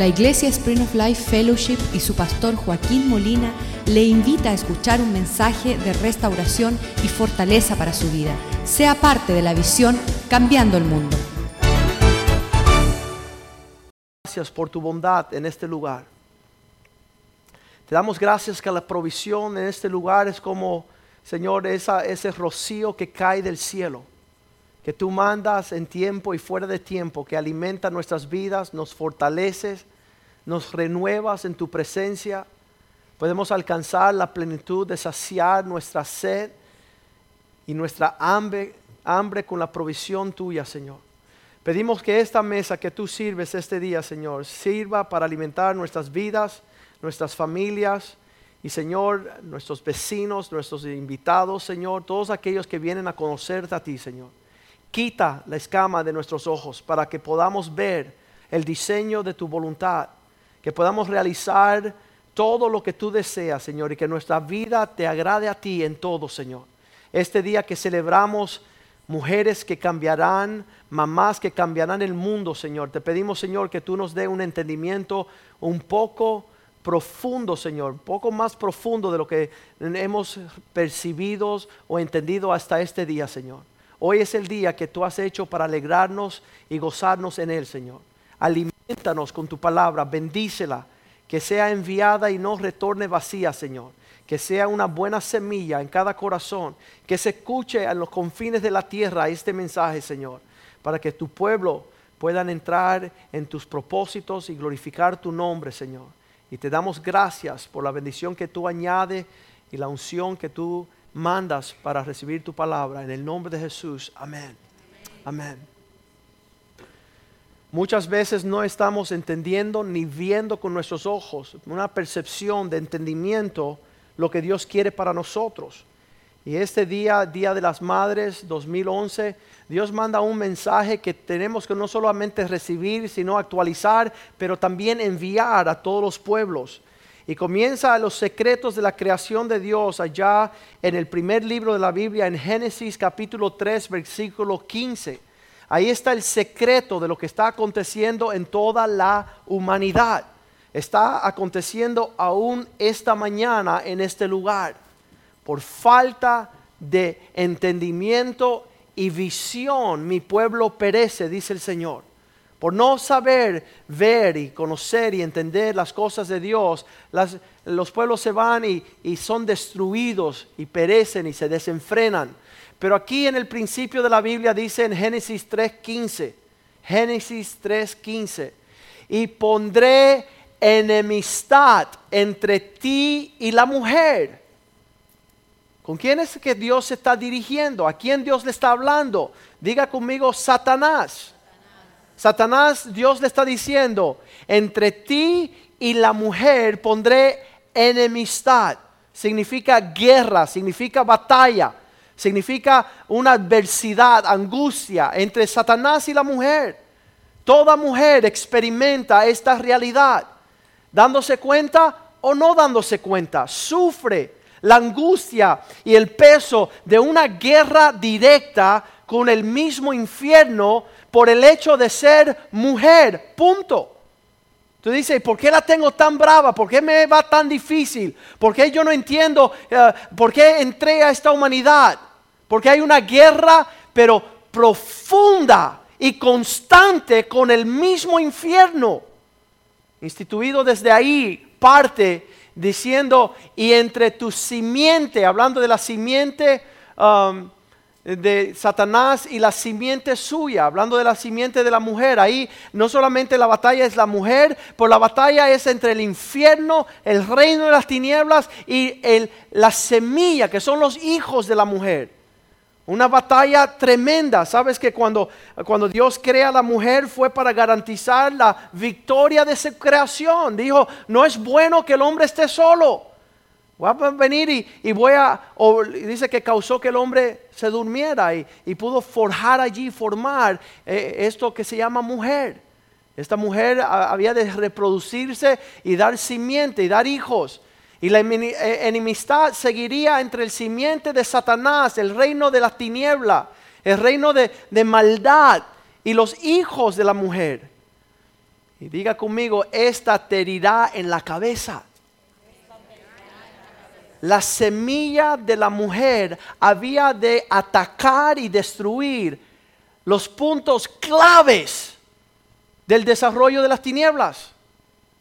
La Iglesia Spring of Life Fellowship y su pastor Joaquín Molina le invita a escuchar un mensaje de restauración y fortaleza para su vida. Sea parte de la visión Cambiando el Mundo. Gracias por tu bondad en este lugar. Te damos gracias que la provisión en este lugar es como, Señor, ese rocío que cae del cielo que tú mandas en tiempo y fuera de tiempo, que alimenta nuestras vidas, nos fortaleces, nos renuevas en tu presencia. Podemos alcanzar la plenitud de saciar nuestra sed y nuestra hambre, hambre con la provisión tuya, Señor. Pedimos que esta mesa que tú sirves este día, Señor, sirva para alimentar nuestras vidas, nuestras familias y, Señor, nuestros vecinos, nuestros invitados, Señor, todos aquellos que vienen a conocerte a ti, Señor. Quita la escama de nuestros ojos para que podamos ver el diseño de tu voluntad, que podamos realizar todo lo que tú deseas, Señor, y que nuestra vida te agrade a ti en todo, Señor. Este día que celebramos mujeres que cambiarán, mamás que cambiarán el mundo, Señor. Te pedimos, Señor, que tú nos dé un entendimiento un poco profundo, Señor, un poco más profundo de lo que hemos percibido o entendido hasta este día, Señor. Hoy es el día que tú has hecho para alegrarnos y gozarnos en él, Señor. Aliméntanos con tu palabra, bendícela, que sea enviada y no retorne vacía, Señor. Que sea una buena semilla en cada corazón, que se escuche a los confines de la tierra este mensaje, Señor, para que tu pueblo puedan entrar en tus propósitos y glorificar tu nombre, Señor. Y te damos gracias por la bendición que tú añades y la unción que tú mandas para recibir tu palabra. En el nombre de Jesús. Amén. Amén. Muchas veces no estamos entendiendo ni viendo con nuestros ojos una percepción de entendimiento lo que Dios quiere para nosotros. Y este día, Día de las Madres 2011, Dios manda un mensaje que tenemos que no solamente recibir, sino actualizar, pero también enviar a todos los pueblos. Y comienza los secretos de la creación de Dios allá en el primer libro de la Biblia, en Génesis capítulo 3, versículo 15. Ahí está el secreto de lo que está aconteciendo en toda la humanidad. Está aconteciendo aún esta mañana en este lugar. Por falta de entendimiento y visión, mi pueblo perece, dice el Señor. Por no saber ver y conocer y entender las cosas de Dios, los pueblos se van y, son destruidos y perecen y se desenfrenan. Pero aquí en el principio de la Biblia dice en Génesis 3.15, Génesis 3.15, y pondré enemistad entre ti y la mujer. ¿Con quién es que Dios se está dirigiendo? ¿A quién Dios le está hablando? Diga conmigo, Satanás. Satanás, Dios le está diciendo, entre ti y la mujer pondré enemistad. Significa guerra, significa batalla, significa una adversidad, angustia entre Satanás y la mujer. Toda mujer experimenta esta realidad, dándose cuenta o no dándose cuenta, sufre la angustia y el peso de una guerra directa con el mismo infierno por el hecho de ser mujer, punto. Tú dices, ¿por qué la tengo tan brava? ¿Por qué me va tan difícil? ¿Por qué yo no entiendo eh, por qué entré a esta humanidad? Porque hay una guerra, pero profunda y constante con el mismo infierno. Instituido desde ahí, parte diciendo, y entre tu simiente, hablando de la simiente, um, de Satanás y la simiente suya, hablando de la simiente de la mujer. Ahí no solamente la batalla es la mujer, pero la batalla es entre el infierno, el reino de las tinieblas y el, la semilla, que son los hijos de la mujer. Una batalla tremenda. Sabes que cuando, cuando Dios crea a la mujer fue para garantizar la victoria de su creación. Dijo, no es bueno que el hombre esté solo. Voy a venir y, voy a, dice que causó que el hombre se durmiera y, pudo forjar allí, formar eh, esto que se llama mujer. Esta mujer había de reproducirse y dar simiente y dar hijos. Y la eh, enemistad seguiría entre el simiente de Satanás, el reino de la tiniebla, el reino de, maldad y los hijos de la mujer. Y diga conmigo, esta te herirá en la cabeza. La semilla de la mujer había de atacar y destruir los puntos claves del desarrollo de las tinieblas.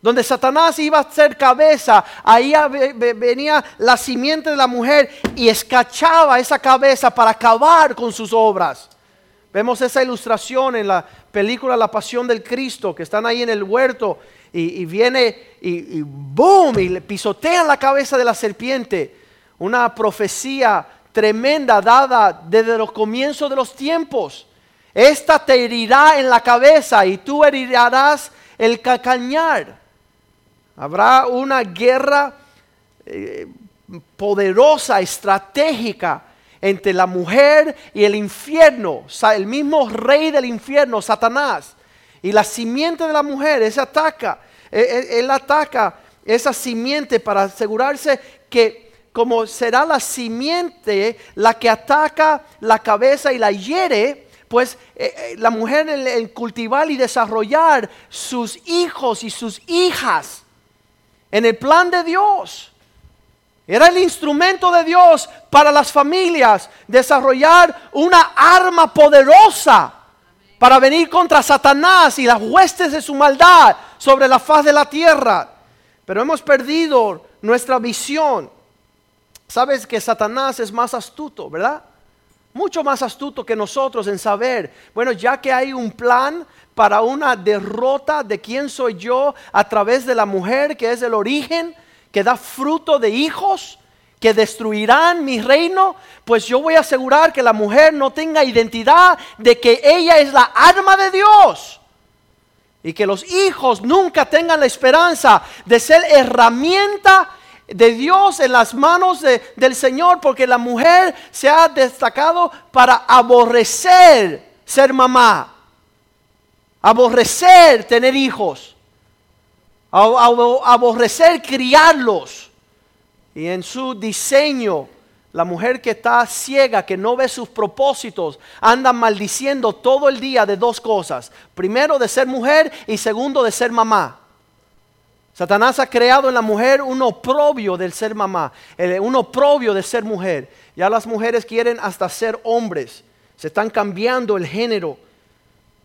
Donde Satanás iba a ser cabeza, ahí venía la simiente de la mujer y escachaba esa cabeza para acabar con sus obras. Vemos esa ilustración en la película La Pasión del Cristo, que están ahí en el huerto y, viene y, y boom, y le pisotean la cabeza de la serpiente. Una profecía tremenda dada desde los comienzos de los tiempos. Esta te herirá en la cabeza y tú herirás el cacañar. Habrá una guerra eh, poderosa, estratégica entre la mujer y el infierno, el mismo rey del infierno, Satanás. Y la simiente de la mujer, ese ataca, e, e, él, ataca esa simiente para asegurarse que como será la simiente la que ataca la cabeza y la hiere, pues eh, eh, la mujer en, cultivar y desarrollar sus hijos y sus hijas en el plan de Dios. Era el instrumento de Dios para las familias desarrollar una arma poderosa para venir contra Satanás y las huestes de su maldad sobre la faz de la tierra. Pero hemos perdido nuestra visión. Sabes que Satanás es más astuto, ¿verdad? Mucho más astuto que nosotros en saber, bueno, ya que hay un plan para una derrota de quién soy yo a través de la mujer, que es el origen, que da fruto de hijos que destruirán mi reino, pues yo voy a asegurar que la mujer no tenga identidad de que ella es la arma de Dios. Y que los hijos nunca tengan la esperanza de ser herramienta de Dios en las manos del Señor, porque la mujer se ha destacado para aborrecer ser mamá, aborrecer tener hijos aborrecer criarlos. Y en su diseño, la mujer que está ciega, que no ve sus propósitos, anda maldiciendo todo el día de dos cosas. Primero de ser mujer y segundo de ser mamá. Satanás ha creado en la mujer un oprobio del ser mamá, un oprobio de ser mujer. Ya las mujeres quieren hasta ser hombres. Se están cambiando el género,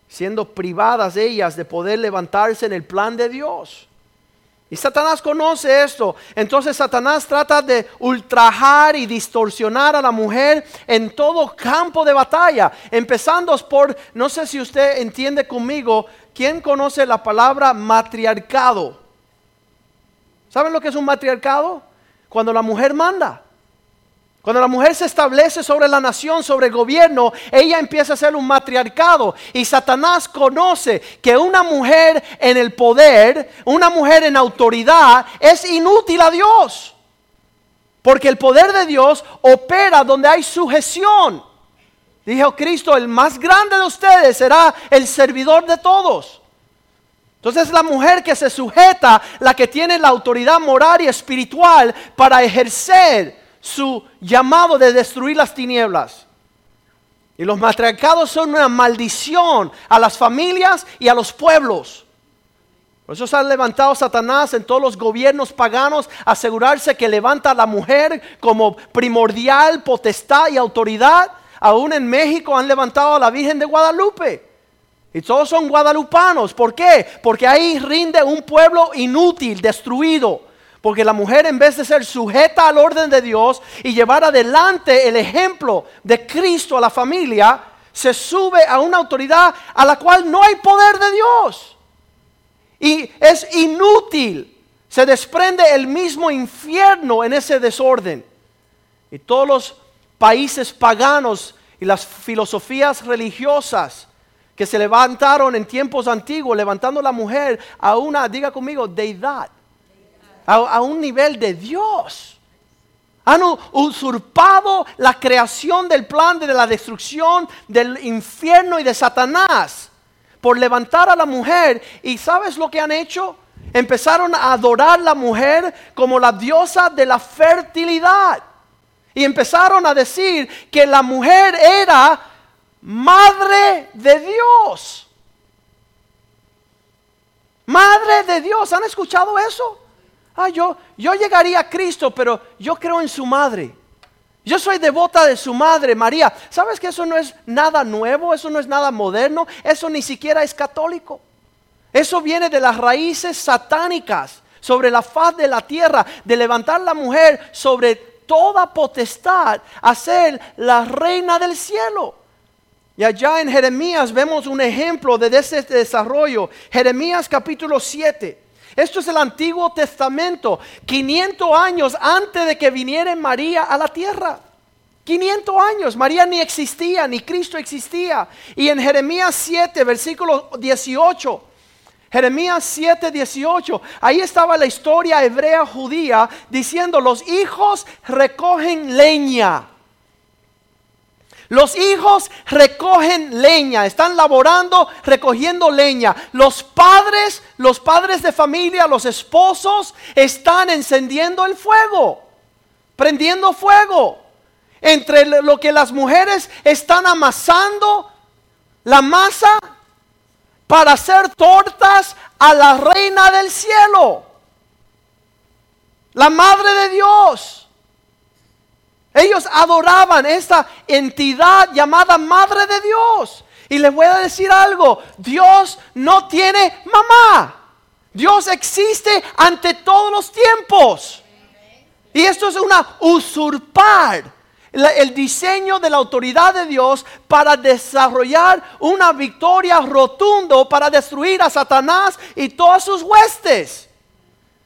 siendo privadas ellas de poder levantarse en el plan de Dios. Y Satanás conoce esto. Entonces Satanás trata de ultrajar y distorsionar a la mujer en todo campo de batalla. Empezando por, no sé si usted entiende conmigo, ¿quién conoce la palabra matriarcado? ¿Saben lo que es un matriarcado? Cuando la mujer manda. Cuando la mujer se establece sobre la nación, sobre el gobierno, ella empieza a ser un matriarcado. Y Satanás conoce que una mujer en el poder, una mujer en autoridad, es inútil a Dios. Porque el poder de Dios opera donde hay sujeción. Dijo Cristo, el más grande de ustedes será el servidor de todos. Entonces la mujer que se sujeta, la que tiene la autoridad moral y espiritual para ejercer su llamado de destruir las tinieblas. Y los matriarcados son una maldición a las familias y a los pueblos. Por eso se ha levantado Satanás en todos los gobiernos paganos, asegurarse que levanta a la mujer como primordial, potestad y autoridad. Aún en México han levantado a la Virgen de Guadalupe. Y todos son guadalupanos. ¿Por qué? Porque ahí rinde un pueblo inútil, destruido porque la mujer en vez de ser sujeta al orden de Dios y llevar adelante el ejemplo de Cristo a la familia, se sube a una autoridad a la cual no hay poder de Dios. Y es inútil. Se desprende el mismo infierno en ese desorden. Y todos los países paganos y las filosofías religiosas que se levantaron en tiempos antiguos, levantando a la mujer a una, diga conmigo, deidad a, un nivel de Dios. Han usurpado la creación del plan de la destrucción del infierno y de Satanás por levantar a la mujer. ¿Y sabes lo que han hecho? Empezaron a adorar a la mujer como la diosa de la fertilidad. Y empezaron a decir que la mujer era madre de Dios. madre de Dios, ¿han escuchado eso? Ah, yo, yo llegaría a Cristo, pero yo creo en su madre. Yo soy devota de su madre, María. ¿Sabes que eso no es nada nuevo? Eso no es nada moderno. Eso ni siquiera es católico. Eso viene de las raíces satánicas sobre la faz de la tierra, de levantar la mujer sobre toda potestad, a ser la reina del cielo. Y allá en Jeremías vemos un ejemplo de ese desarrollo. Jeremías capítulo 7. Esto es el Antiguo Testamento, 500 años antes de que viniera María a la tierra. 500 años, María ni existía, ni Cristo existía. Y en Jeremías 7, versículo 18, Jeremías 7, 18, ahí estaba la historia hebrea judía diciendo, los hijos recogen leña los hijos recogen leña, están laborando, recogiendo leña. Los padres, los padres de familia, los esposos, están encendiendo el fuego, prendiendo fuego. Entre lo que las mujeres están amasando, la masa, para hacer tortas a la reina del cielo, la madre de Dios. Ellos adoraban esta entidad llamada Madre de Dios. Y les voy a decir algo, Dios no tiene mamá. Dios existe ante todos los tiempos. Y esto es una usurpar el diseño de la autoridad de Dios para desarrollar una victoria rotunda para destruir a Satanás y todas sus huestes.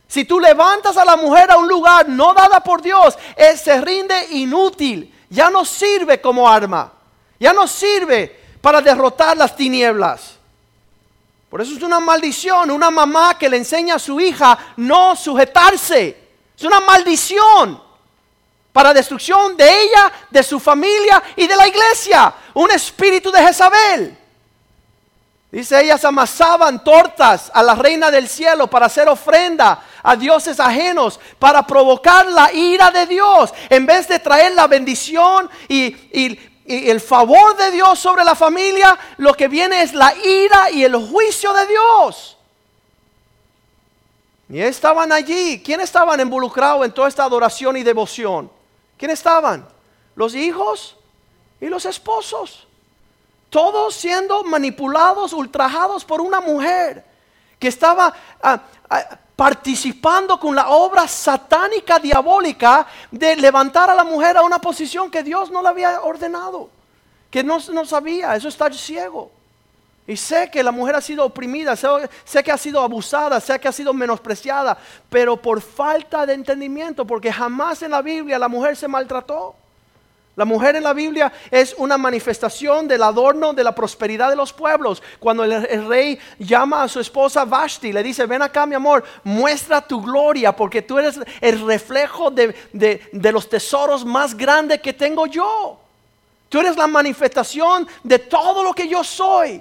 Si tú levantas a la mujer a un lugar no dada por Dios, él se rinde inútil. Ya no sirve como arma. Ya no sirve para derrotar las tinieblas. Por eso es una maldición, una mamá que le enseña a su hija no sujetarse. Es una maldición para destrucción de ella, de su familia y de la iglesia. Un espíritu de Jezabel. Dice, ellas amasaban tortas a la reina del cielo para hacer ofrenda a dioses ajenos, para provocar la ira de Dios, en vez de traer la bendición y, el favor de Dios sobre la familia, lo que viene es la ira y el juicio de Dios. Y estaban allí. ¿Quién estaban involucrados en toda esta adoración y devoción? ¿Quién estaban? Los hijos y los esposos todos siendo manipulados, ultrajados por una mujer que estaba ah, ah, participando con la obra satánica, diabólica, de levantar a la mujer a una posición que Dios no le había ordenado, que no, no sabía, eso está ciego. Y sé que la mujer ha sido oprimida, sé, que ha sido abusada, sé que ha sido menospreciada, pero por falta de entendimiento, porque jamás en la Biblia la mujer se maltrató. La mujer en la Biblia es una manifestación del adorno de la prosperidad de los pueblos. Cuando el, rey llama a su esposa Vashti, le dice, ven acá mi amor, muestra tu gloria porque tú eres el reflejo de, de los tesoros más grandes que tengo yo. Tú eres la manifestación de todo lo que yo soy.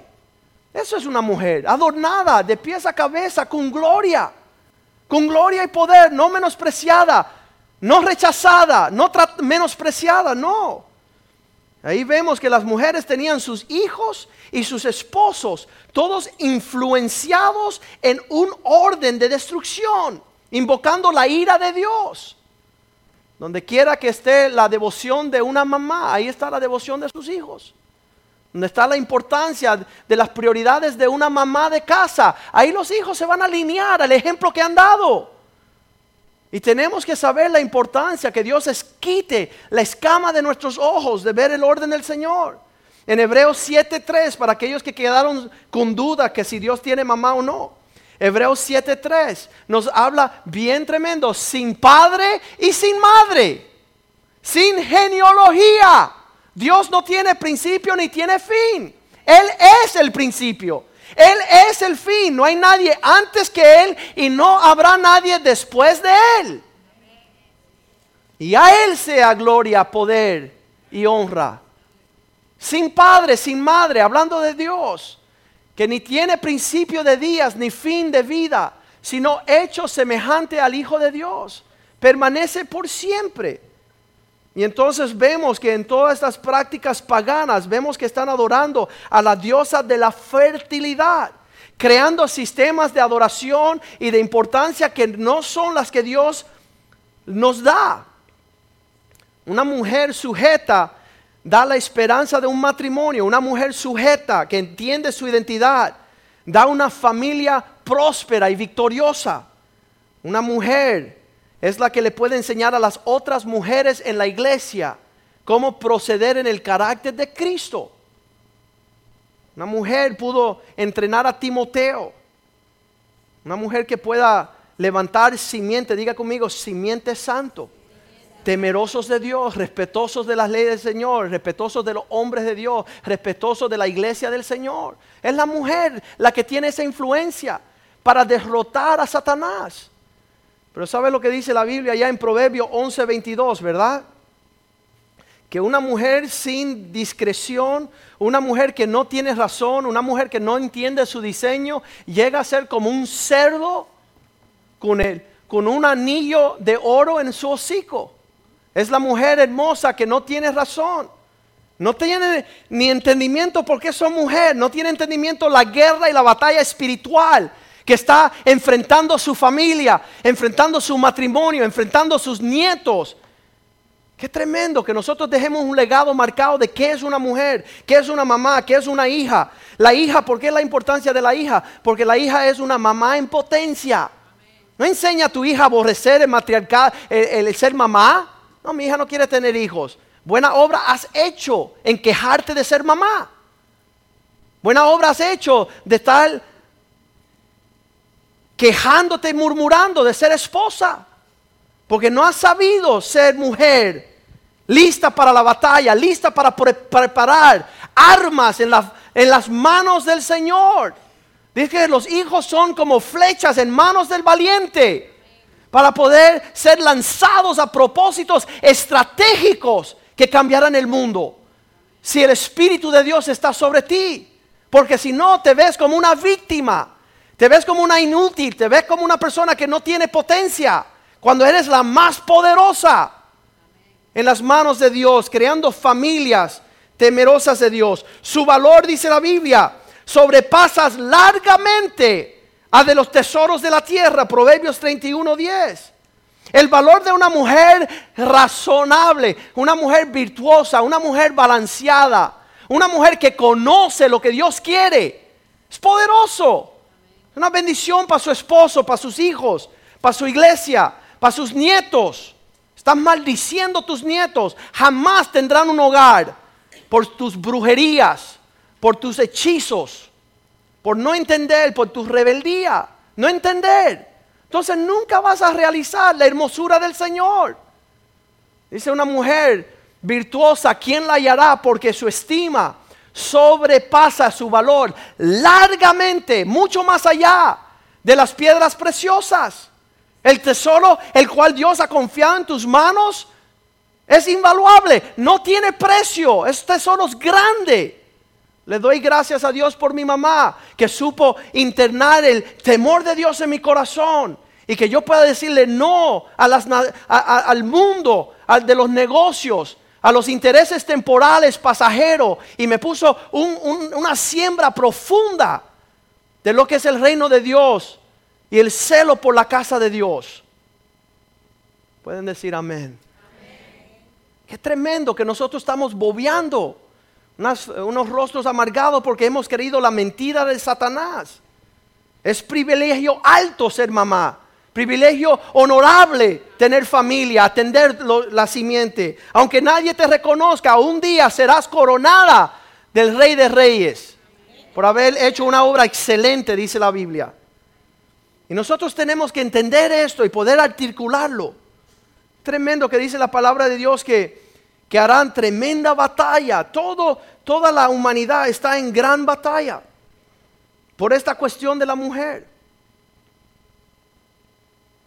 Eso es una mujer, adornada de pies a cabeza, con gloria, con gloria y poder, no menospreciada, no rechazada, no menospreciada, no. Ahí vemos que las mujeres tenían sus hijos y sus esposos, todos influenciados en un orden de destrucción, invocando la ira de Dios. Donde quiera que esté la devoción de una mamá, ahí está la devoción de sus hijos. Donde está la importancia de las prioridades de una mamá de casa, ahí los hijos se van a alinear al ejemplo que han dado. Y tenemos que saber la importancia que Dios es quite la escama de nuestros ojos de ver el orden del Señor. En Hebreos 7.3, para aquellos que quedaron con duda que si Dios tiene mamá o no. Hebreos 7.3 nos habla bien tremendo, sin padre y sin madre, sin genealogía. Dios no tiene principio ni tiene fin. Él es el principio. Él es el fin, no hay nadie antes que Él y no habrá nadie después de Él. Y a Él sea gloria, poder y honra. Sin padre, sin madre, hablando de Dios, que ni tiene principio de días ni fin de vida, sino hecho semejante al Hijo de Dios. Permanece por siempre. Y entonces vemos que en todas estas prácticas paganas, vemos que están adorando a la diosa de la fertilidad, creando sistemas de adoración y de importancia que no son las que Dios nos da. Una mujer sujeta da la esperanza de un matrimonio, una mujer sujeta que entiende su identidad, da una familia próspera y victoriosa. Una mujer es la que le puede enseñar a las otras mujeres en la iglesia cómo proceder en el carácter de Cristo. Una mujer pudo entrenar a Timoteo. Una mujer que pueda levantar simiente, diga conmigo, simiente santo. Temerosos de Dios, respetuosos de las leyes del Señor, respetuosos de los hombres de Dios, respetuosos de la iglesia del Señor. Es la mujer la que tiene esa influencia para derrotar a Satanás. Pero ¿sabe lo que dice la Biblia allá en Proverbio 11:22, verdad? Que una mujer sin discreción, una mujer que no tiene razón, una mujer que no entiende su diseño, llega a ser como un cerdo con, el, con un anillo de oro en su hocico. Es la mujer hermosa que no tiene razón. No tiene ni entendimiento porque son mujer. No tiene entendimiento la guerra y la batalla espiritual que está enfrentando su familia, enfrentando su matrimonio, enfrentando sus nietos. Qué tremendo que nosotros dejemos un legado marcado de qué es una mujer, qué es una mamá, qué es una hija. La hija, ¿por qué la importancia de la hija? Porque la hija es una mamá en potencia. No enseña a tu hija a aborrecer el matriarcado, el, ser mamá. No, mi hija no quiere tener hijos. Buena obra has hecho en quejarte de ser mamá. Buena obra has hecho de estar quejándote y murmurando de ser esposa. Porque no has sabido ser mujer, lista para la batalla, lista para preparar armas en, en las manos del Señor. Dice que los hijos son como flechas en manos del valiente para poder ser lanzados a propósitos estratégicos que cambiarán el mundo. Si el Espíritu de Dios está sobre ti, porque si no te ves como una víctima te ves como una inútil, te ves como una persona que no tiene potencia, cuando eres la más poderosa en las manos de Dios, creando familias temerosas de Dios. Su valor, dice la Biblia, sobrepasas largamente a de los tesoros de la tierra, Proverbios 31:10. El valor de una mujer razonable, una mujer virtuosa, una mujer balanceada, una mujer que conoce lo que Dios quiere, es poderoso. Una bendición para su esposo, para sus hijos, para su iglesia, para sus nietos. Estás maldiciendo tus nietos. Jamás tendrán un hogar por tus brujerías, por tus hechizos, por no entender, por tu rebeldía. No entender. Entonces nunca vas a realizar la hermosura del Señor. Dice una mujer virtuosa, ¿quién la hallará? Porque su estima sobrepasa su valor largamente, mucho más allá de las piedras preciosas. El tesoro el cual Dios ha confiado en tus manos es invaluable, no tiene precio, este tesoro es grande. Le doy gracias a Dios por mi mamá que supo internar el temor de Dios en mi corazón y que yo pueda decirle no al mundo, al de los negocios, a los intereses temporales, pasajeros, y me puso una siembra profunda de lo que es el reino de Dios y el celo por la casa de Dios. Pueden decir amén. Qué tremendo que nosotros estamos bobeando unos rostros amargados porque hemos querido la mentira de Satanás. Es privilegio alto ser mamá privilegio honorable tener familia, atender la simiente. Aunque nadie te reconozca, un día serás coronada del Rey de Reyes por haber hecho una obra excelente, dice la Biblia. Y nosotros tenemos que entender esto y poder articularlo. Tremendo que dice la palabra de Dios que, que harán tremenda batalla. Todo, toda la humanidad está en gran batalla por esta cuestión de la mujer.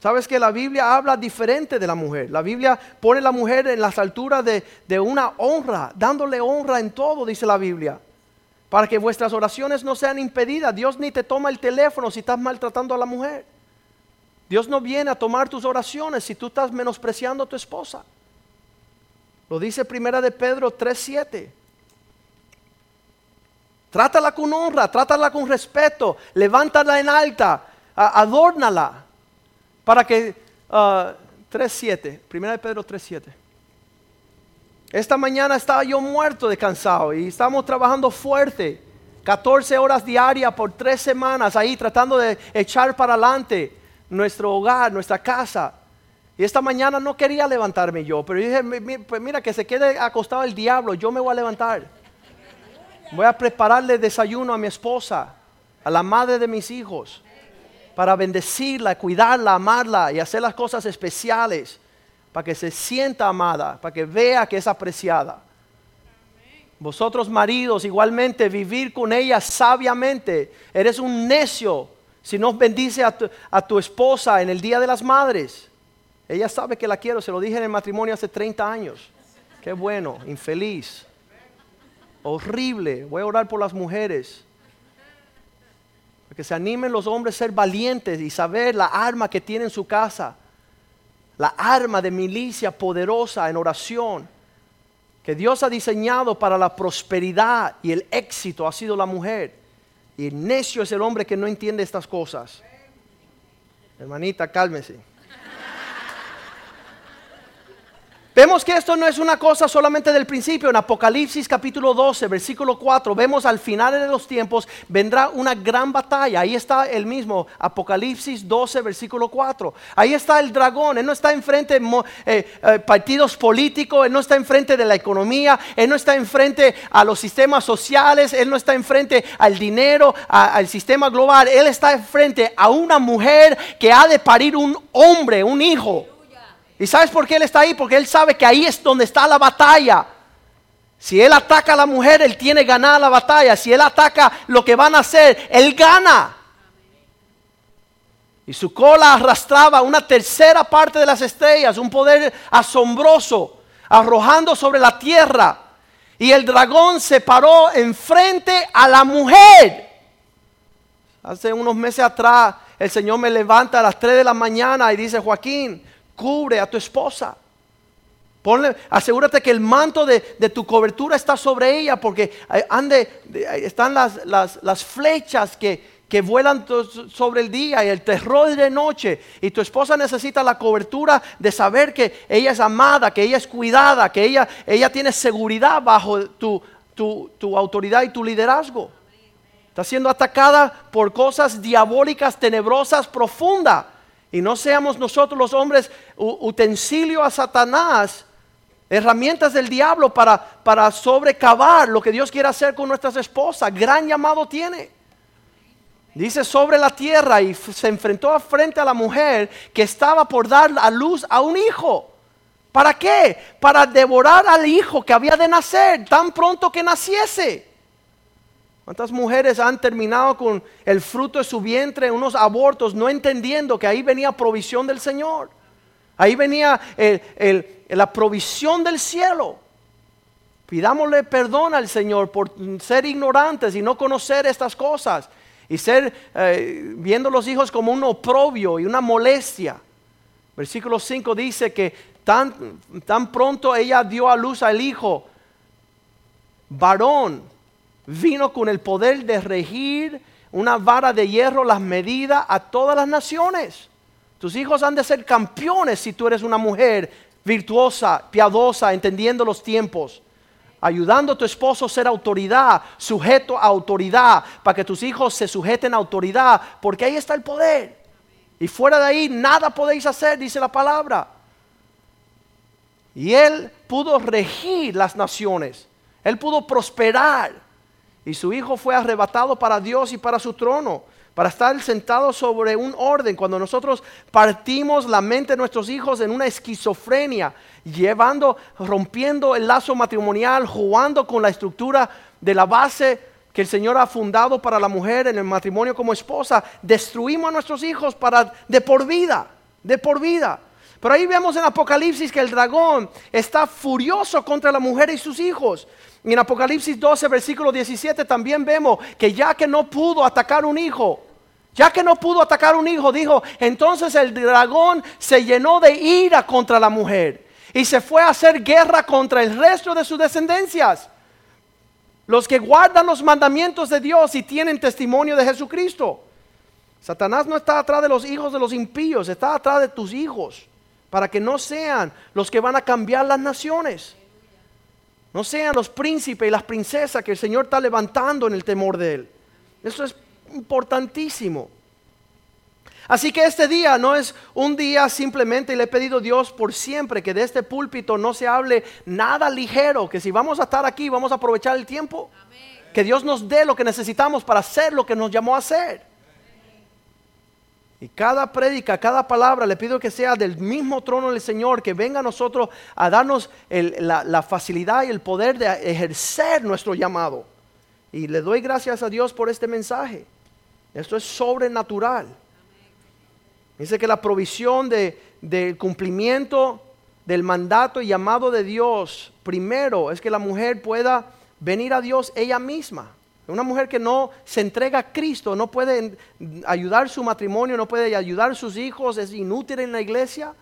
Sabes que la Biblia habla diferente de la mujer. La Biblia pone a la mujer en las alturas de, una honra, dándole honra en todo, dice la Biblia. Para que vuestras oraciones no sean impedidas. Dios ni te toma el teléfono si estás maltratando a la mujer. Dios no viene a tomar tus oraciones si tú estás menospreciando a tu esposa. Lo dice primera de Pedro 3:7. Trátala con honra, trátala con respeto, levántala en alta, adórnala. Para que, 3.7, uh, primera de Pedro 3.7. Esta mañana estaba yo muerto de cansado y estamos trabajando fuerte. 14 horas diarias por tres semanas ahí tratando de echar para adelante nuestro hogar, nuestra casa. Y esta mañana no quería levantarme yo, pero dije, pues mira, que se quede acostado el diablo, yo me voy a levantar. Voy a prepararle desayuno a mi esposa, a la madre de mis hijos, para bendecirla, cuidarla, amarla y hacer las cosas especiales, para que se sienta amada, para que vea que es apreciada. Vosotros maridos igualmente vivir con ella sabiamente. Eres un necio si no bendice a tu, a tu esposa en el Día de las Madres. Ella sabe que la quiero, se lo dije en el matrimonio hace 30 años. Qué bueno, infeliz. Horrible. Voy a orar por las mujeres. Que se animen los hombres a ser valientes y saber la arma que tiene en su casa. La arma de milicia poderosa en oración. Que Dios ha diseñado para la prosperidad y el éxito ha sido la mujer. Y necio es el hombre que no entiende estas cosas. Hermanita, cálmese. Vemos que esto no es una cosa solamente del principio. En Apocalipsis capítulo 12, versículo 4, vemos al final de los tiempos vendrá una gran batalla. Ahí está el mismo Apocalipsis 12, versículo 4. Ahí está el dragón. Él no está enfrente de eh, eh, partidos políticos, él no está enfrente de la economía, él no está enfrente a los sistemas sociales, él no está enfrente al dinero, al sistema global. Él está enfrente a una mujer que ha de parir un hombre, un hijo. ¿Y sabes por qué él está ahí? Porque él sabe que ahí es donde está la batalla. Si él ataca a la mujer, él tiene ganada la batalla. Si él ataca lo que van a hacer, él gana. Y su cola arrastraba una tercera parte de las estrellas, un poder asombroso, arrojando sobre la tierra. Y el dragón se paró enfrente a la mujer. Hace unos meses atrás, el Señor me levanta a las 3 de la mañana y dice, Joaquín, cubre a tu esposa. Ponle, asegúrate que el manto de, tu cobertura está sobre ella porque ande, están las, las, flechas que, que vuelan sobre el día y el terror de noche. Y tu esposa necesita la cobertura de saber que ella es amada, que ella es cuidada, que ella, ella tiene seguridad bajo tu, tu, tu autoridad y tu liderazgo. Está siendo atacada por cosas diabólicas, tenebrosas, profundas. Y no seamos nosotros los hombres utensilio a Satanás, herramientas del diablo para, para sobrecavar lo que Dios quiere hacer con nuestras esposas. Gran llamado tiene. Dice sobre la tierra y se enfrentó frente a la mujer que estaba por dar a luz a un hijo. ¿Para qué? Para devorar al hijo que había de nacer tan pronto que naciese. ¿Cuántas mujeres han terminado con el fruto de su vientre, unos abortos, no entendiendo que ahí venía provisión del Señor? Ahí venía la provisión del cielo. Pidámosle perdón al Señor por ser ignorantes y no conocer estas cosas y ser eh, viendo los hijos como un oprobio y una molestia. Versículo 5 dice que tan, tan pronto ella dio a luz al hijo, varón, vino con el poder de regir una vara de hierro las medidas a todas las naciones. Tus hijos han de ser campeones si tú eres una mujer virtuosa, piadosa, entendiendo los tiempos. Ayudando a tu esposo a ser autoridad, sujeto a autoridad, para que tus hijos se sujeten a autoridad, porque ahí está el poder. Y fuera de ahí nada podéis hacer, dice la palabra. Y él pudo regir las naciones, él pudo prosperar. Y su hijo fue arrebatado para Dios y para su trono, para estar sentado sobre un orden. Cuando nosotros partimos la mente de nuestros hijos en una esquizofrenia, llevando, rompiendo el lazo matrimonial, jugando con la estructura de la base que el Señor ha fundado para la mujer en el matrimonio como esposa, destruimos a nuestros hijos para de por vida, de por vida. Pero ahí vemos en Apocalipsis que el dragón está furioso contra la mujer y sus hijos. En Apocalipsis 12, versículo 17 también vemos que ya que no pudo atacar un hijo, ya que no pudo atacar un hijo, dijo, entonces el dragón se llenó de ira contra la mujer y se fue a hacer guerra contra el resto de sus descendencias. los que guardan los mandamientos de Dios y tienen testimonio de Jesucristo. Satanás no está atrás de los hijos de los impíos, está atrás de tus hijos, para que no sean los que van a cambiar las naciones. No sean los príncipes y las princesas que el Señor está levantando en el temor de Él. Eso es importantísimo. Así que este día no es un día simplemente, y le he pedido a Dios por siempre que de este púlpito no se hable nada ligero, que si vamos a estar aquí vamos a aprovechar el tiempo, que Dios nos dé lo que necesitamos para hacer lo que nos llamó a hacer. Y cada prédica, cada palabra, le pido que sea del mismo trono del Señor, que venga a nosotros a darnos la, la, facilidad y el poder de ejercer nuestro llamado. Y le doy gracias a Dios por este mensaje. Esto es sobrenatural. Dice que la provisión de, del cumplimiento del mandato y llamado de Dios, primero es que la mujer pueda venir a Dios ella misma. Una mujer que no se entrega a Cristo, no puede ayudar su matrimonio, no puede ayudar a sus hijos, es inútil en la iglesia,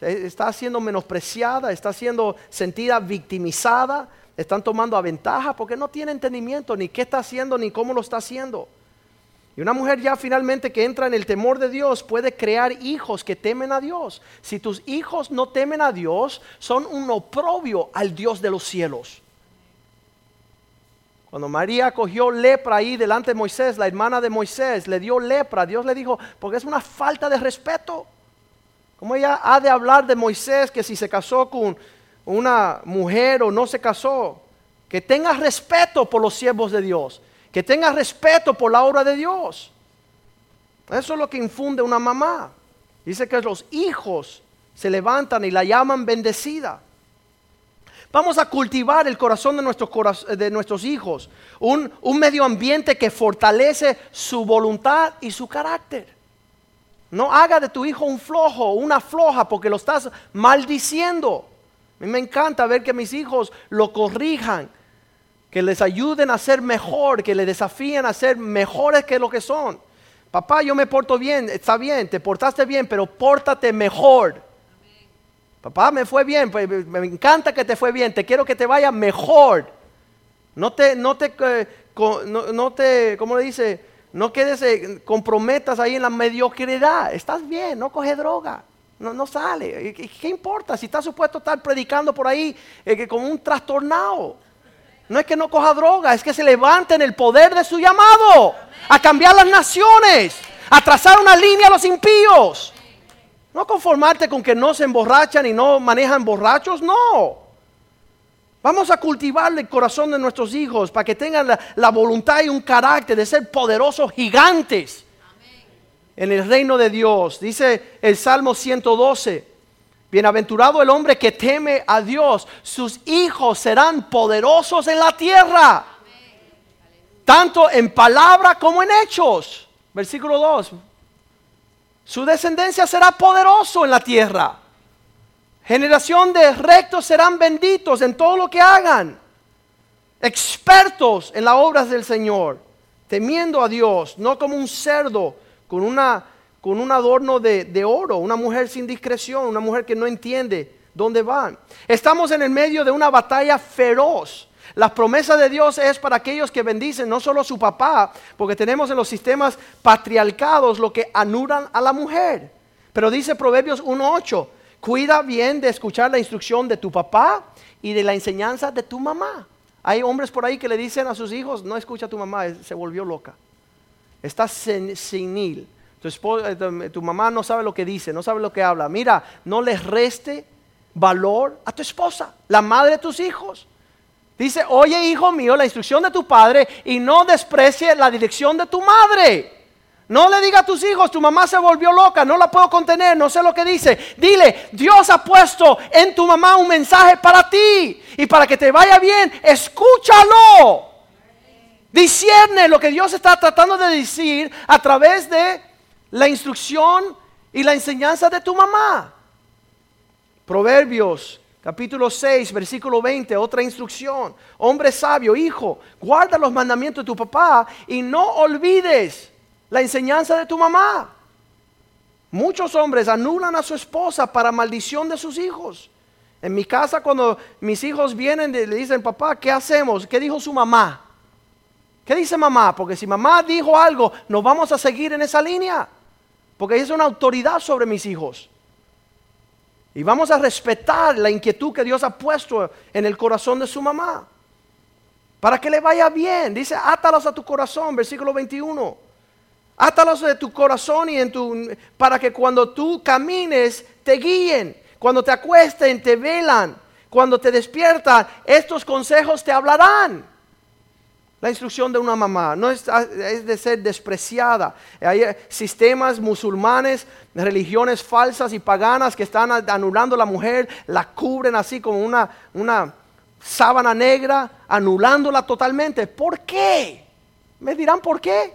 está siendo menospreciada, está siendo sentida victimizada, están tomando a ventaja porque no tiene entendimiento ni qué está haciendo ni cómo lo está haciendo. Y una mujer ya finalmente que entra en el temor de Dios puede crear hijos que temen a Dios. Si tus hijos no temen a Dios, son un oprobio al Dios de los cielos. Cuando María cogió lepra ahí delante de Moisés, la hermana de Moisés, le dio lepra, Dios le dijo, porque es una falta de respeto. ¿Cómo ella ha de hablar de Moisés que si se casó con una mujer o no se casó? Que tenga respeto por los siervos de Dios, que tenga respeto por la obra de Dios. Eso es lo que infunde una mamá. Dice que los hijos se levantan y la llaman bendecida. Vamos a cultivar el corazón de nuestros, de nuestros hijos. Un, un medio ambiente que fortalece su voluntad y su carácter. No haga de tu hijo un flojo, una floja, porque lo estás maldiciendo. A mí me encanta ver que mis hijos lo corrijan, que les ayuden a ser mejor, que les desafíen a ser mejores que lo que son. Papá, yo me porto bien, está bien, te portaste bien, pero pórtate mejor. Papá, me fue bien, pues, me encanta que te fue bien, te quiero que te vaya mejor. No te, no te, eh, no, te, ¿cómo le dice? No quedes, eh, comprometas ahí en la mediocridad. Estás bien, no coge droga. No, no sale. ¿Qué importa? Si estás supuesto estar predicando por ahí eh, como un trastornado. No es que no coja droga, es que se levante en el poder de su llamado. A cambiar las naciones. A trazar una línea a los impíos. No conformarte con que no se emborrachan y no manejan borrachos, no. Vamos a cultivar el corazón de nuestros hijos para que tengan la, voluntad y un carácter de ser poderosos gigantes en el reino de Dios. Dice el Salmo 112, bienaventurado el hombre que teme a Dios, sus hijos serán poderosos en la tierra, tanto en palabra como en hechos. Versículo 2, su descendencia será poderoso en la tierra. Generación de rectos serán benditos en todo lo que hagan. Expertos en las obras del Señor, temiendo a Dios, no como un cerdo con, una, con un adorno de, de oro, una mujer sin discreción, una mujer que no entiende dónde van. Estamos en el medio de una batalla feroz la promesa de Dios es para aquellos que bendicen no solo a su papá, porque tenemos en los sistemas patriarcados lo que anulan a la mujer. Pero dice Proverbios 1.8, cuida bien de escuchar la instrucción de tu papá y de la enseñanza de tu mamá. Hay hombres por ahí que le dicen a sus hijos, no escucha a tu mamá, se volvió loca. Está senil. Tu, eh, tu mamá no sabe lo que dice, no sabe lo que habla. Mira, no les reste valor a tu esposa, la madre de tus hijos. Dice, oye hijo mío, la instrucción de tu padre y no desprecie la dirección de tu madre. No le diga a tus hijos, tu mamá se volvió loca, no la puedo contener, no sé lo que dice. Dile, Dios ha puesto en tu mamá un mensaje para ti y para que te vaya bien, escúchalo. Discierne lo que Dios está tratando de decir a través de la instrucción y la enseñanza de tu mamá. Proverbios capítulo 6, versículo 20, otra instrucción. Hombre sabio, hijo, guarda los mandamientos de tu papá y no olvides la enseñanza de tu mamá. Muchos hombres anulan a su esposa para maldición de sus hijos. En mi casa cuando mis hijos vienen le dicen, papá, ¿qué hacemos? ¿Qué dijo su mamá? ¿Qué dice mamá? Porque si mamá dijo algo, nos vamos a seguir en esa línea. Porque es una autoridad sobre mis hijos. Y vamos a respetar la inquietud que Dios ha puesto en el corazón de su mamá. Para que le vaya bien. Dice, átalos a tu corazón, versículo 21. Átalos de tu corazón y en tu para que cuando tú camines te guíen, cuando te acuesten te velan, cuando te despiertan, estos consejos te hablarán. La instrucción de una mamá no es, de ser despreciada. Hay sistemas musulmanes, religiones falsas y paganas que están anulando a la mujer, la cubren así como una, una sábana negra, anulándola totalmente. ¿Por qué? Me dirán por qué.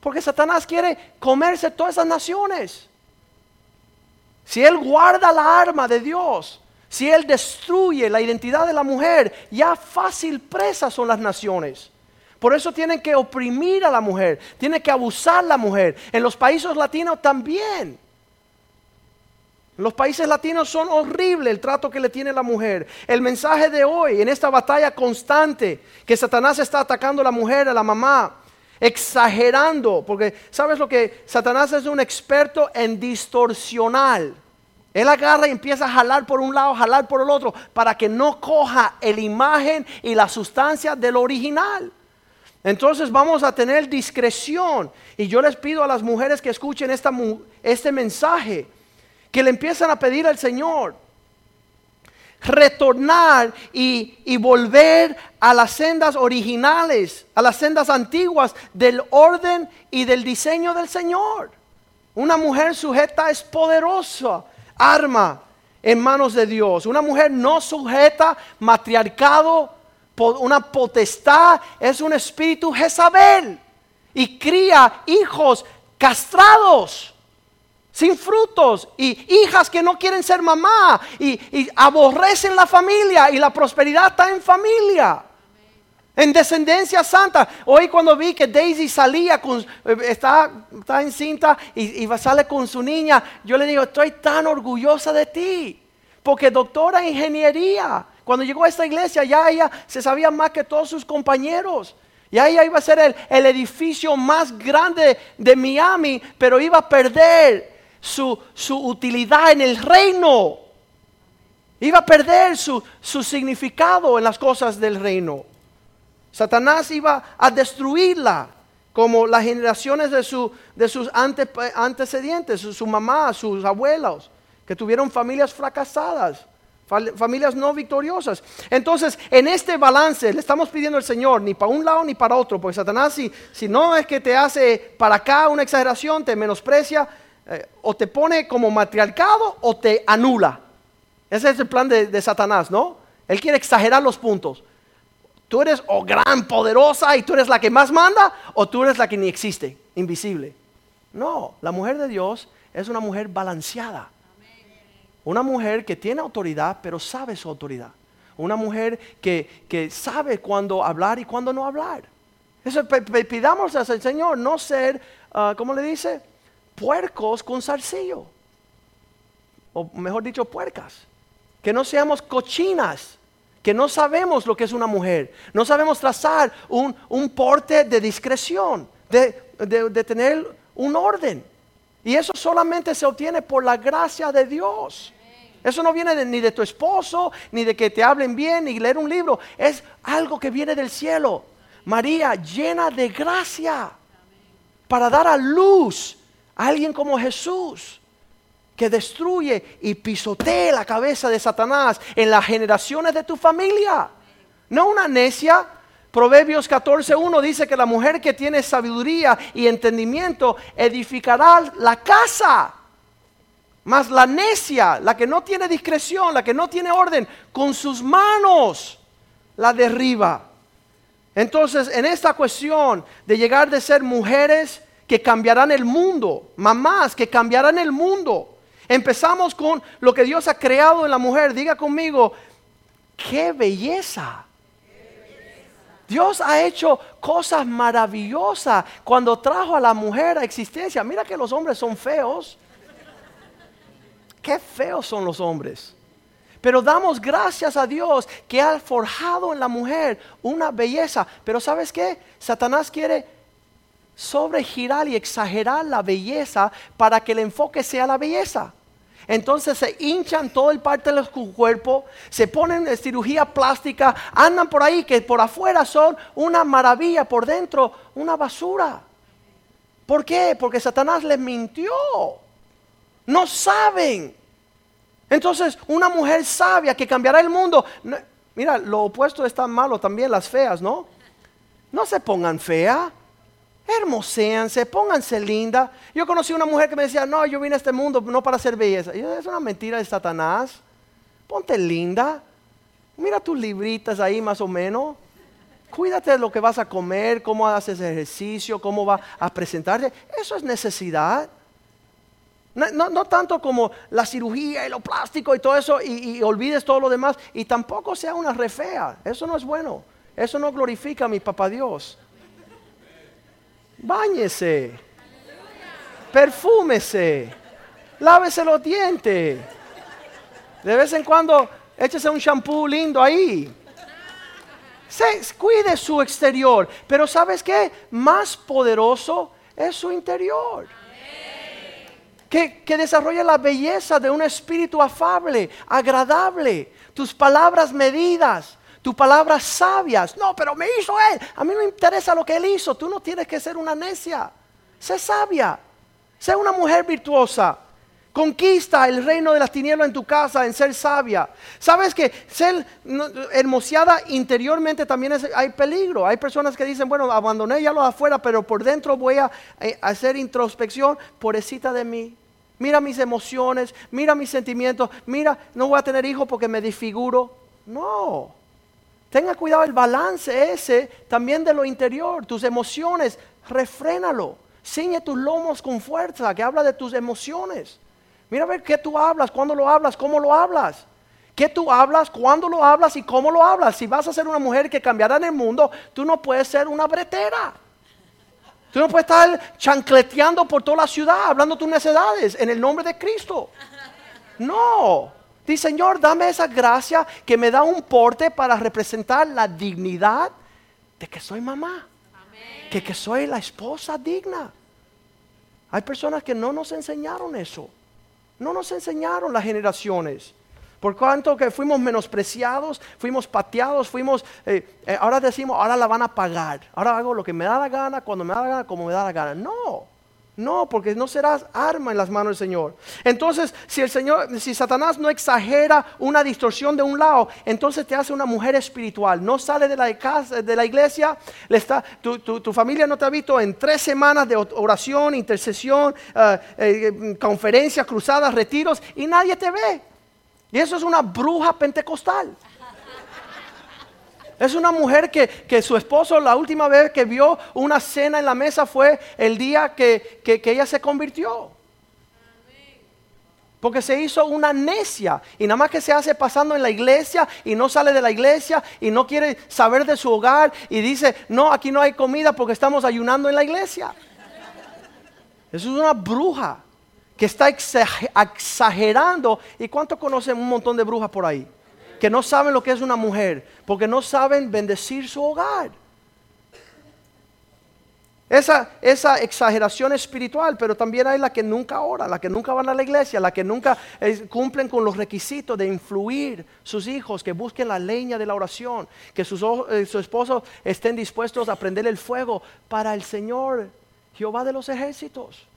Porque Satanás quiere comerse todas esas naciones. Si él guarda la arma de Dios, si Él destruye la identidad de la mujer, ya fácil presa son las naciones. Por eso tienen que oprimir a la mujer, tienen que abusar a la mujer. En los países latinos también. En los países latinos son horrible el trato que le tiene la mujer. El mensaje de hoy, en esta batalla constante, que Satanás está atacando a la mujer, a la mamá, exagerando, porque sabes lo que Satanás es un experto en distorsionar él agarra y empieza a jalar por un lado, jalar por el otro, para que no coja la imagen y la sustancia del original. Entonces vamos a tener discreción. Y yo les pido a las mujeres que escuchen este mensaje, que le empiezan a pedir al Señor retornar y, volver a las sendas originales, a las sendas antiguas del orden y del diseño del Señor. Una mujer sujeta es poderosa arma en manos de Dios. Una mujer no sujeta, matriarcado, una potestad, es un espíritu Jezabel. Y cría hijos castrados, sin frutos, y hijas que no quieren ser mamá, y aborrecen la familia, y la prosperidad está en familia en descendencia santa. Hoy cuando vi que Daisy salía, con, eh, está, está encinta y, y sale con su niña, yo le digo, estoy tan orgullosa de ti, porque doctora en ingeniería, cuando llegó a esta iglesia ya ella se sabía más que todos sus compañeros. Ya ella iba a ser el, el edificio más grande de Miami, pero iba a perder su, su utilidad en el reino. Iba a perder su, su significado en las cosas del reino. Satanás iba a destruirla como las generaciones de, su, de sus antecedentes, su, mamá, sus abuelos, que tuvieron familias fracasadas, familias no victoriosas. Entonces, en este balance le estamos pidiendo al Señor, ni para un lado ni para otro, porque Satanás si, si no es que te hace para acá una exageración, te menosprecia, eh, o te pone como matriarcado o te anula. Ese es el plan de, de Satanás, ¿no? Él quiere exagerar los puntos tú eres o gran, poderosa y tú eres la que más manda o tú eres la que ni existe, invisible. No, la mujer de Dios es una mujer balanceada. Una mujer que tiene autoridad, pero sabe su autoridad. Una mujer que, sabe cuándo hablar y cuándo no hablar. Eso pidamos al Señor no ser, uh, ¿cómo le dice? Puercos con zarcillo. O mejor dicho, puercas. Que no seamos cochinas que no sabemos lo que es una mujer, no sabemos trazar un, porte de discreción, de, tener un orden. Y eso solamente se obtiene por la gracia de Dios. Eso no viene ni de tu esposo, ni de que te hablen bien, ni leer un libro. Es algo que viene del cielo. María llena de gracia para dar a luz a alguien como Jesús que destruye y pisotee la cabeza de Satanás en las generaciones de tu familia. No una necia. Proverbios 14.1 dice que la mujer que tiene sabiduría y entendimiento edificará la casa. Mas la necia, la que no tiene discreción, la que no tiene orden, con sus manos la derriba. Entonces, en esta cuestión de llegar de ser mujeres que cambiarán el mundo, mamás que cambiarán el mundo, Empezamos con lo que Dios ha creado en la mujer. Diga conmigo, qué belleza. Dios ha hecho cosas maravillosas cuando trajo a la mujer a existencia. Mira que los hombres son feos. Qué feos son los hombres. Pero damos gracias a Dios que ha forjado en la mujer una belleza. Pero ¿sabes qué? Satanás quiere sobregirar y exagerar la belleza para que el enfoque sea la belleza. Entonces se hinchan todo el parte de su cuerpo, se ponen en cirugía plástica, andan por ahí que por afuera son una maravilla, por dentro una basura. ¿Por qué? Porque Satanás les mintió. No saben. Entonces, una mujer sabia que cambiará el mundo. mira, lo opuesto es tan malo también, las feas, ¿no? No se pongan fea. Hermoséanse, pónganse linda. Yo conocí una mujer que me decía, no, yo vine a este mundo no para ser belleza. es una mentira de Satanás. Ponte linda. Mira tus libritas ahí más o menos. Cuídate de lo que vas a comer, cómo haces ejercicio, cómo vas a presentarte. Eso es necesidad. No, tanto como la cirugía y lo plástico y todo eso y, olvides todo lo demás y tampoco sea una refea. Eso no es bueno. Eso no glorifica a mi papá Dios. Báñese. Perfúmese. Lávese los dientes. De vez en cuando échese un shampoo lindo ahí. Se, cuide su exterior. Pero ¿sabes qué? Más poderoso es su interior que, desarrolla la belleza de un espíritu afable, agradable, tus palabras medidas, tus palabras sabias. No, pero me hizo él. A mí no me interesa lo que él hizo. Tú no tienes que ser una necia. Sé sabia. Sé una mujer virtuosa. Conquista el reino de las tinieblas en tu casa en ser sabia. Sabes que ser hermoseada interiormente también hay peligro. Hay personas que dicen, bueno, abandoné ya lo de afuera, pero por dentro voy a, eh, hacer introspección. Pobrecita de mí. Mira mis emociones, mira mis sentimientos. Mira, no voy a tener hijos porque me disfiguro. No. Tenga cuidado el balance ese también de lo interior. Tus emociones, refrénalo. Ciñe tus lomos con fuerza, que habla de tus emociones. Mira a ver qué tú hablas, cuándo lo hablas, cómo lo hablas. ¿Qué tú hablas, cuándo lo hablas y cómo lo hablas? Si vas a ser una mujer que cambiará en el mundo, tú no puedes ser una bretera. Tú no puedes estar chancleteando por toda la ciudad hablando tus necesidades en el nombre de Cristo. No. Señor, dame esa gracia que me da un porte para representar la dignidad de que soy mamá. Que, que soy la esposa digna. Hay personas que no nos enseñaron eso. No nos enseñaron las generaciones. Por cuanto que fuimos menospreciados, fuimos pateados, fuimos, eh, eh, ahora decimos, ahora la van a pagar. Ahora hago lo que me da la gana, cuando me da la gana, como me da la gana. No, no, porque no serás arma en las manos del Señor. Entonces, si el Señor, si Satanás no exagera una distorsión de un lado, entonces te hace una mujer espiritual. No sale de la, casa, de la iglesia, le está, tu, familia no te ha visto en tres semanas de oración, intercesión, eh, eh, conferencias, cruzadas, retiros, y nadie te ve. Y eso es una bruja pentecostal. Es una mujer que, su esposo la última vez que vio una cena en la mesa fue el día que, ella se convirtió. Porque se hizo una necia y nada más que se hace pasando en la iglesia y no sale de la iglesia y no quiere saber de su hogar y dice, no, aquí no hay comida porque estamos ayunando en la iglesia. Eso es una bruja que está exagerando. ¿Y cuánto conocen un montón de brujas por ahí? Que no saben lo que es una mujer, porque no saben bendecir su hogar. Esa, esa exageración espiritual, pero también hay la que nunca ora, la que nunca van a la iglesia, la que nunca cumplen con los requisitos de influir sus hijos, que busquen la leña de la oración, que sus, eh, sus esposos estén dispuestos a prender el fuego para el Señor, Jehová de los ejércitos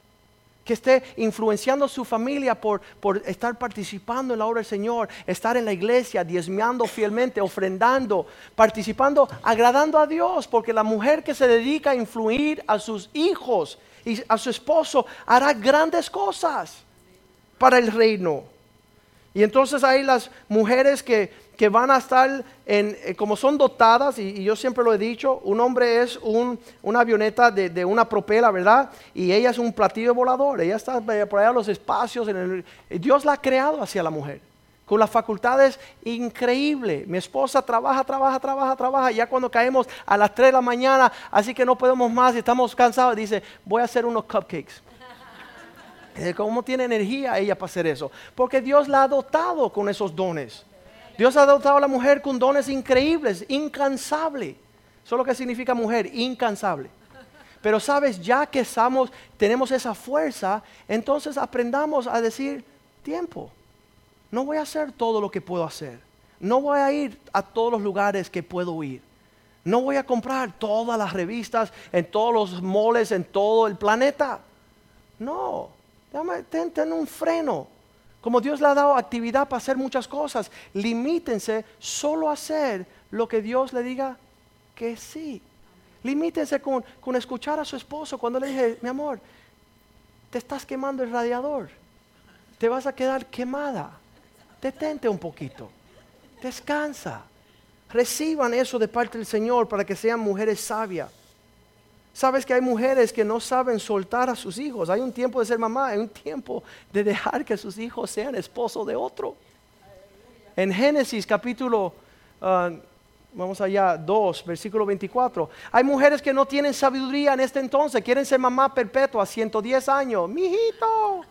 que esté influenciando a su familia por, por, estar participando en la obra del Señor, estar en la iglesia, diezmeando fielmente, ofrendando, participando, agradando a Dios, porque la mujer que se dedica a influir a sus hijos y a su esposo hará grandes cosas para el reino. Y entonces hay las mujeres que que van a estar en, eh, como son dotadas, y, yo siempre lo he dicho, un hombre es una avioneta de, una propela, ¿verdad? Y ella es un platillo volador, ella está por allá en los espacios, en Dios la ha creado hacia la mujer, con las facultades increíbles. Mi esposa trabaja, trabaja, trabaja, trabaja, ya cuando caemos a las 3 de la mañana, así que no podemos más estamos cansados, dice, voy a hacer unos cupcakes. ¿Cómo tiene energía ella para hacer eso? Porque Dios la ha dotado con esos dones. Dios ha dotado a la mujer con dones increíbles, incansable. Eso es lo que significa mujer, incansable. Pero sabes, ya que tenemos esa fuerza, entonces aprendamos a decir tiempo. No voy a hacer todo lo que puedo hacer. No voy a ir a todos los lugares que puedo ir. No voy a comprar todas las revistas en todos los moles en todo el planeta. No, ten, ten un freno. Como Dios le ha dado actividad para hacer muchas cosas, limítense solo a hacer lo que Dios le diga que sí. Limítense con, con escuchar a su esposo cuando le dije, mi amor, te estás quemando el radiador, te vas a quedar quemada, detente un poquito, descansa. Reciban eso de parte del Señor para que sean mujeres sabias. Sabes que hay mujeres que no saben soltar a sus hijos. Hay un tiempo de ser mamá, hay un tiempo de dejar que sus hijos sean esposos de otro. En Génesis capítulo, ah, vamos allá, 2, versículo 24. Hay mujeres que no tienen sabiduría en este entonces, quieren ser mamá perpetua a 110 años. Mijito,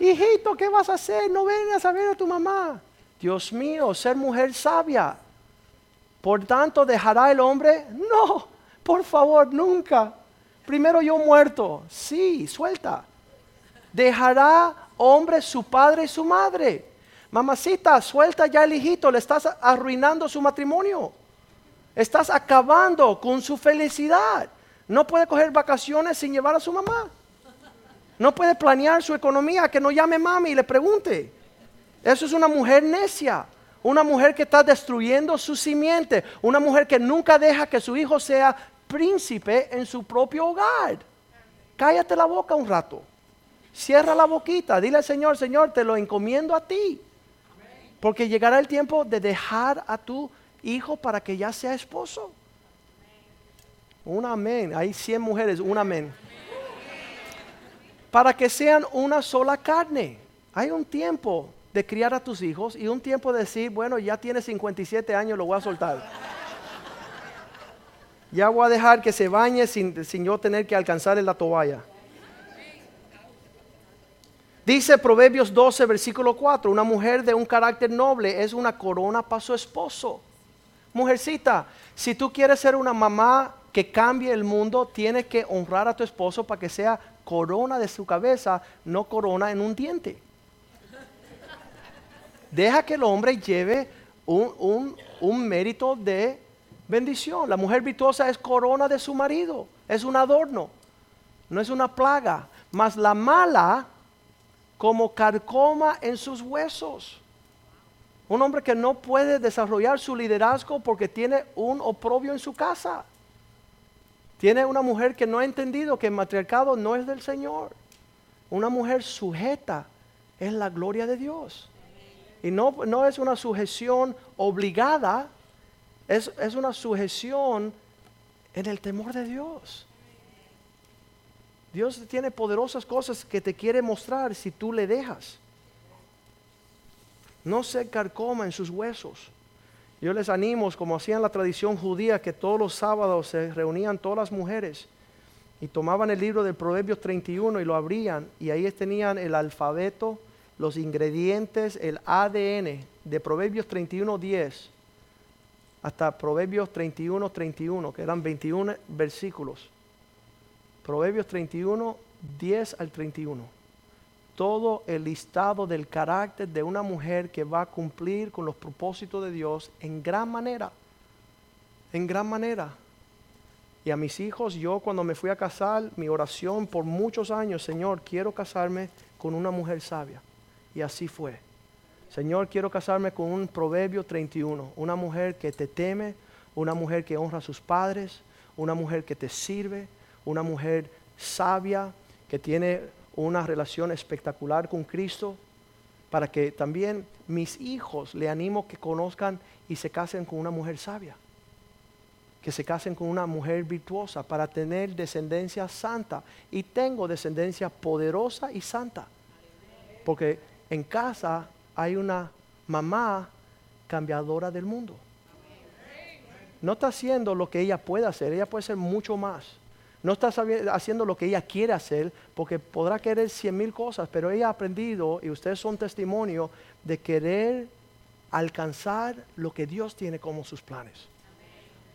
hijito, ¿qué vas a hacer? No vengas a ver a tu mamá. Dios mío, ser mujer sabia por tanto, ¿dejará el hombre? No, por favor, nunca. Primero yo muerto. Sí, suelta. ¿Dejará hombre su padre y su madre? Mamacita, suelta ya el hijito, le estás arruinando su matrimonio. Estás acabando con su felicidad. No puede coger vacaciones sin llevar a su mamá. No puede planear su economía, que no llame mami y le pregunte. Eso es una mujer necia. Una mujer que está destruyendo su simiente. Una mujer que nunca deja que su hijo sea príncipe en su propio hogar. Cállate la boca un rato. Cierra la boquita. Dile al Señor, Señor, te lo encomiendo a ti. Porque llegará el tiempo de dejar a tu hijo para que ya sea esposo. Un amén. Hay 100 mujeres, un amén. Para que sean una sola carne. Hay un tiempo de criar a tus hijos y un tiempo de decir, bueno, ya tiene 57 años, lo voy a soltar. Ya voy a dejar que se bañe sin, sin yo tener que alcanzar en la toalla. Dice Proverbios 12, versículo 4, una mujer de un carácter noble es una corona para su esposo. Mujercita, si tú quieres ser una mamá que cambie el mundo, tienes que honrar a tu esposo para que sea corona de su cabeza, no corona en un diente. Deja que el hombre lleve un, mérito de bendición. La mujer virtuosa es corona de su marido, es un adorno, no es una plaga. Mas la mala como carcoma en sus huesos. Un hombre que no puede desarrollar su liderazgo porque tiene un oprobio en su casa. Tiene una mujer que no ha entendido que el matriarcado no es del Señor. Una mujer sujeta es la gloria de Dios. Y no, no es una sujeción obligada, es, es una sujeción en el temor de Dios. Dios tiene poderosas cosas que te quiere mostrar si tú le dejas. No se carcoma en sus huesos. Yo les animo, como hacían la tradición judía, que todos los sábados se reunían todas las mujeres y tomaban el libro del Proverbios 31 y lo abrían y ahí tenían el alfabeto los ingredientes, el ADN de Proverbios 31.10 hasta Proverbios 31.31, 31, que eran 21 versículos. Proverbios 31, 10 al 31. Todo el listado del carácter de una mujer que va a cumplir con los propósitos de Dios en gran manera. En gran manera. Y a mis hijos, yo cuando me fui a casar, mi oración por muchos años, Señor, quiero casarme con una mujer sabia. Y así fue. Señor, quiero casarme con un Proverbio 31, una mujer que te teme, una mujer que honra a sus padres, una mujer que te sirve, una mujer sabia, que tiene una relación espectacular con Cristo, para que también mis hijos le animo que conozcan y se casen con una mujer sabia, que se casen con una mujer virtuosa para tener descendencia santa. Y tengo descendencia poderosa y santa, porque en casa hay una mamá cambiadora del mundo. No está haciendo lo que ella puede hacer, ella puede hacer mucho más. No está haciendo lo que ella quiere hacer, porque podrá querer cien mil cosas, pero ella ha aprendido, y ustedes son testimonio, de querer alcanzar lo que Dios tiene como sus planes.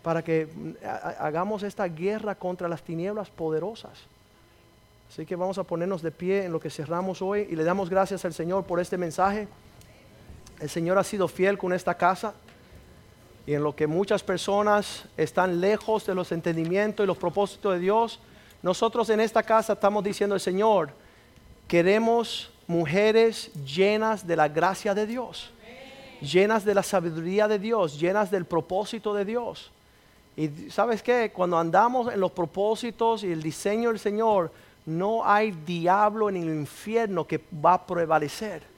Para que mm, hagamos esta guerra contra las tinieblas poderosas. Así que vamos a ponernos de pie en lo que cerramos hoy y le damos gracias al Señor por este mensaje. El Señor ha sido fiel con esta casa y en lo que muchas personas están lejos de los entendimientos y los propósitos de Dios, nosotros en esta casa estamos diciendo al Señor, queremos mujeres llenas de la gracia de Dios, llenas de la sabiduría de Dios, llenas del propósito de Dios. Y sabes qué, cuando andamos en los propósitos y el diseño del Señor, no hay diablo en el infierno que va a prevalecer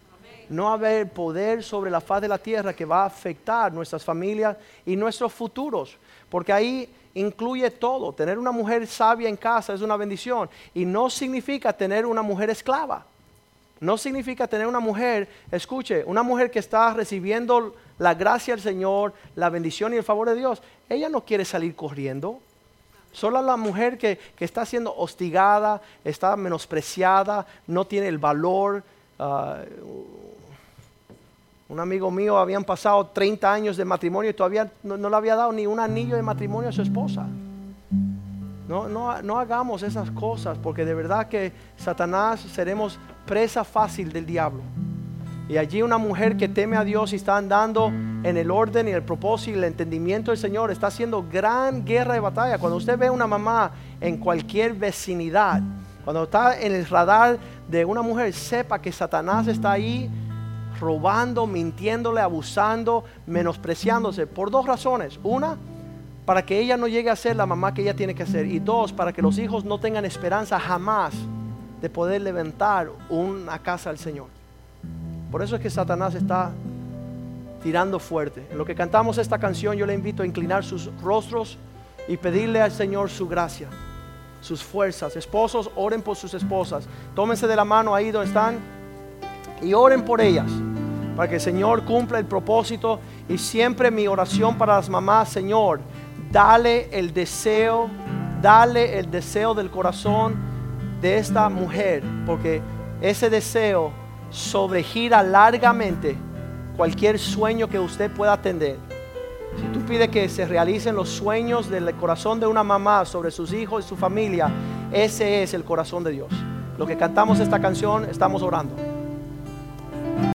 no haber poder sobre la faz de la tierra que va a afectar nuestras familias y nuestros futuros. Porque ahí incluye todo. Tener una mujer sabia en casa es una bendición. Y no significa tener una mujer esclava. No significa tener una mujer, escuche, una mujer que está recibiendo la gracia del Señor, la bendición y el favor de Dios. Ella no quiere salir corriendo. Solo la mujer que, está siendo hostigada, está menospreciada, no tiene el valor. Ah, un amigo mío habían pasado 30 años de matrimonio y todavía no, le había dado ni un anillo de matrimonio a su esposa. No, no, no, hagamos esas cosas porque de verdad que Satanás seremos presa fácil del diablo. Y allí una mujer que teme a Dios y está andando en el orden y el propósito y el entendimiento del Señor está haciendo gran guerra de batalla. Cuando usted ve una mamá en cualquier vecinidad, cuando está en el radar de una mujer, sepa que Satanás está ahí robando, mintiéndole, abusando, menospreciándose, por dos razones. Una, para que ella no llegue a ser la mamá que ella tiene que ser. Y dos, para que los hijos no tengan esperanza jamás de poder levantar una casa al Señor. Por eso es que Satanás está tirando fuerte. En lo que cantamos esta canción, yo le invito a inclinar sus rostros y pedirle al Señor su gracia, sus fuerzas. Esposos, oren por sus esposas. Tómense de la mano ahí donde están y oren por ellas para que el Señor cumpla el propósito y siempre mi oración para las mamás, Señor, dale el deseo, dale el deseo del corazón de esta mujer, porque ese deseo sobregira largamente cualquier sueño que usted pueda atender. Si tú pides que se realicen los sueños del corazón de una mamá sobre sus hijos y su familia, ese es el corazón de Dios. Lo que cantamos esta canción, estamos orando.